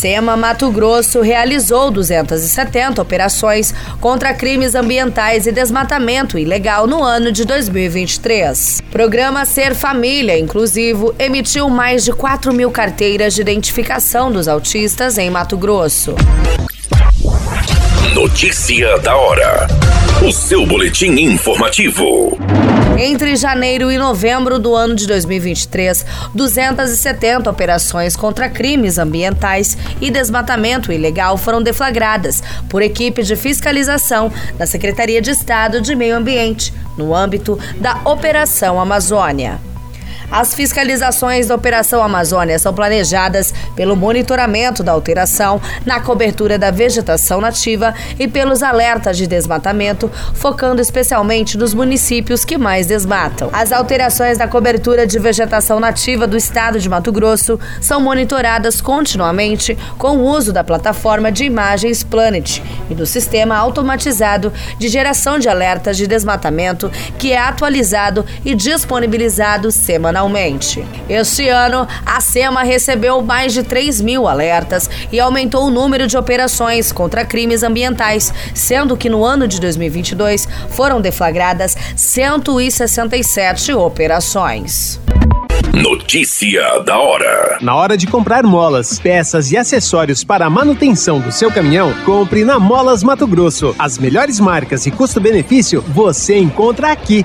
SEMA Mato Grosso realizou 270 operações contra crimes ambientais e desmatamento ilegal no ano de 2023. Programa Ser Família Inclusivo emitiu mais de 4 mil carteiras de identificação dos autistas em Mato Grosso. Notícia da hora. O seu boletim informativo. Entre janeiro e novembro do ano de 2023, 270 operações contra crimes ambientais e desmatamento ilegal foram deflagradas por equipe de fiscalização da Secretaria de Estado de Meio Ambiente, no âmbito da Operação Amazônia. As fiscalizações da Operação Amazônia são planejadas pelo monitoramento da alteração na cobertura da vegetação nativa e pelos alertas de desmatamento, focando especialmente nos municípios que mais desmatam. As alterações na cobertura de vegetação nativa do estado de Mato Grosso são monitoradas continuamente com o uso da plataforma de imagens Planet e do sistema automatizado de geração de alertas de desmatamento, que é atualizado e disponibilizado semanalmente semanalmente. Este ano, a SEMA recebeu mais de 3 mil alertas e aumentou o número de operações contra crimes ambientais, sendo que no ano de 2022 foram deflagradas 167 operações. Notícia da hora. Na hora de comprar molas, peças e acessórios para a manutenção do seu caminhão, compre na Molas Mato Grosso. As melhores marcas e custo-benefício você encontra aqui.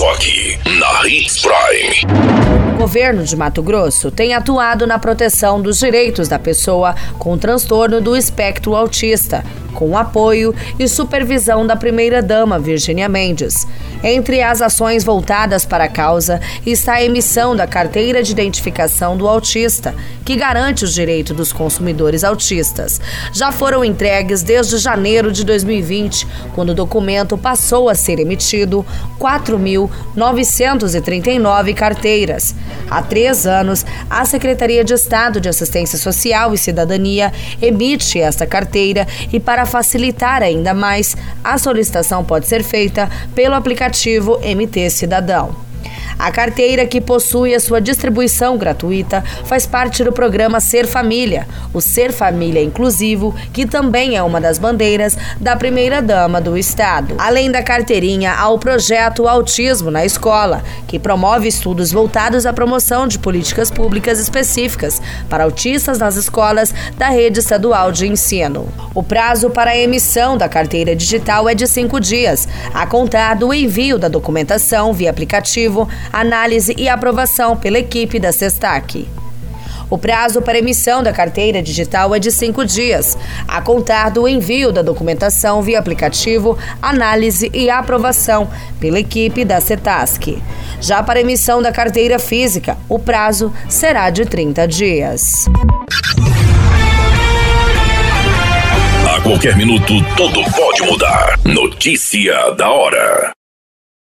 Só aqui, na Hits Prime. O governo de Mato Grosso tem atuado na proteção dos direitos da pessoa com transtorno do espectro autista, com apoio e supervisão da primeira-dama Virginia Mendes. Entre as ações voltadas para a causa está a emissão da carteira de identificação do autista, que garante os direitos dos consumidores autistas. Já foram entregues desde janeiro de 2020, quando o documento passou a ser emitido, 4.939 carteiras. Há três anos, a Secretaria de Estado de Assistência Social e Cidadania emite esta carteira e, para facilitar ainda mais, a solicitação pode ser feita pelo aplicativo MT Cidadão. A carteira, que possui a sua distribuição gratuita, faz parte do programa Ser Família, o Ser Família Inclusivo, que também é uma das bandeiras da primeira-dama do Estado. Além da carteirinha, há o projeto Autismo na Escola, que promove estudos voltados à promoção de políticas públicas específicas para autistas nas escolas da rede estadual de ensino. O prazo para a emissão da carteira digital é de cinco dias, a contar do envio da documentação via aplicativo análise e aprovação pela equipe da Sestac. O prazo para emissão da carteira digital é de cinco dias, a contar do envio da documentação via aplicativo, análise e aprovação pela equipe da CETASC. Já para emissão da carteira física, o prazo será de 30 dias. A qualquer minuto, tudo pode mudar. Notícia da hora.